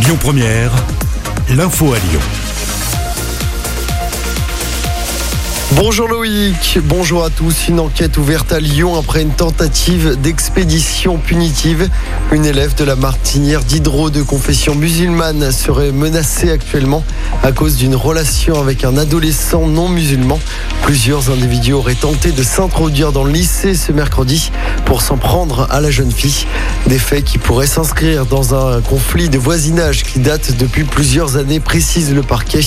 Lyon Première, l'info à Lyon. Bonjour Loïc, bonjour à tous. Une enquête ouverte à Lyon après une tentative d'expédition punitive. Une élève de la Martinière d'Hydro de confession musulmane serait menacée actuellement à cause d'une relation avec un adolescent non musulman. Plusieurs individus auraient tenté de s'introduire dans le lycée ce mercredi pour s'en prendre à la jeune fille. Des faits qui pourraient s'inscrire dans un conflit de voisinage qui date depuis plusieurs années, précise le parquet.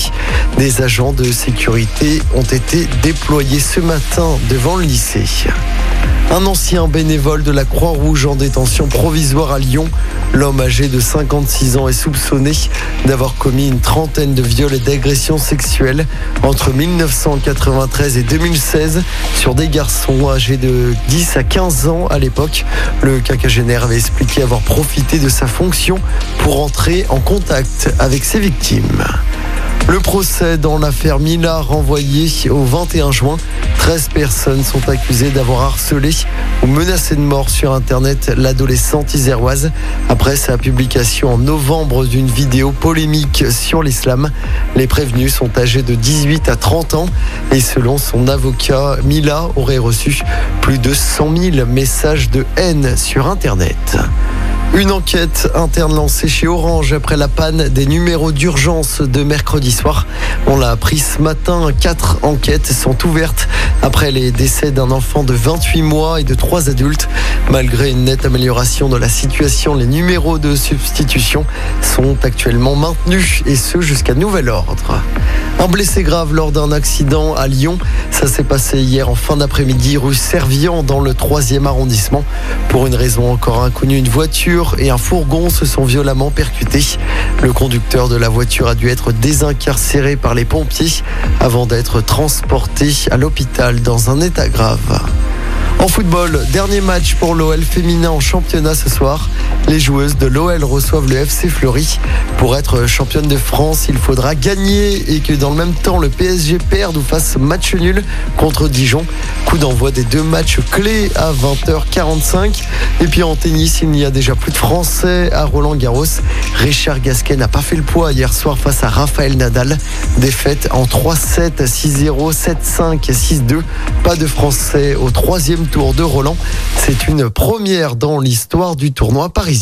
Des agents de sécurité ont été déployés ce matin devant le lycée. Un ancien bénévole de la Croix-Rouge en détention provisoire à Lyon. L'homme âgé de 56 ans est soupçonné d'avoir commis une trentaine de viols et d'agressions sexuelles entre 1993 et 2016 sur des garçons âgés de 10 à 15 ans à l'époque. Le quinquagénaire avait expliqué avoir profité de sa fonction pour entrer en contact avec ses victimes. Le procès dans l'affaire Mila renvoyé au 21 juin. 13 personnes sont accusées d'avoir harcelé ou menacé de mort sur Internet l'adolescente iséroise après sa publication en novembre d'une vidéo polémique sur l'islam. Les prévenus sont âgés de 18 à 30 ans et selon son avocat, Mila aurait reçu plus de 100 000 messages de haine sur Internet. Une enquête interne lancée chez Orange après la panne des numéros d'urgence de mercredi soir. On l'a appris ce matin. Quatre enquêtes sont ouvertes après les décès d'un enfant de 28 mois et de trois adultes. Malgré une nette amélioration de la situation, les numéros de substitution sont actuellement maintenus et ce jusqu'à nouvel ordre. Un blessé grave lors d'un accident à Lyon. Ça s'est passé hier en fin d'après-midi rue Servian dans le 3e arrondissement. Pour une raison encore inconnue, une voiture et un fourgon se sont violemment percutés. Le conducteur de la voiture a dû être désincarcéré par les pompiers avant d'être transporté à l'hôpital dans un état grave. En football, dernier match pour l'OL féminin en championnat ce soir. Les joueuses de l'OL reçoivent le FC Fleury. Pour être championne de France, il faudra gagner et que dans le même temps, le PSG perde ou fasse match nul contre Dijon. Coup d'envoi des deux matchs clés à 20h45. Et puis en tennis, il n'y a déjà plus de Français à Roland Garros. Richard Gasquet n'a pas fait le poids hier soir face à Raphaël Nadal. Défaite en 3-7, 6-0, 7-5, 6-2. Pas de Français au troisième tour de Roland. C'est une première dans l'histoire du tournoi parisien.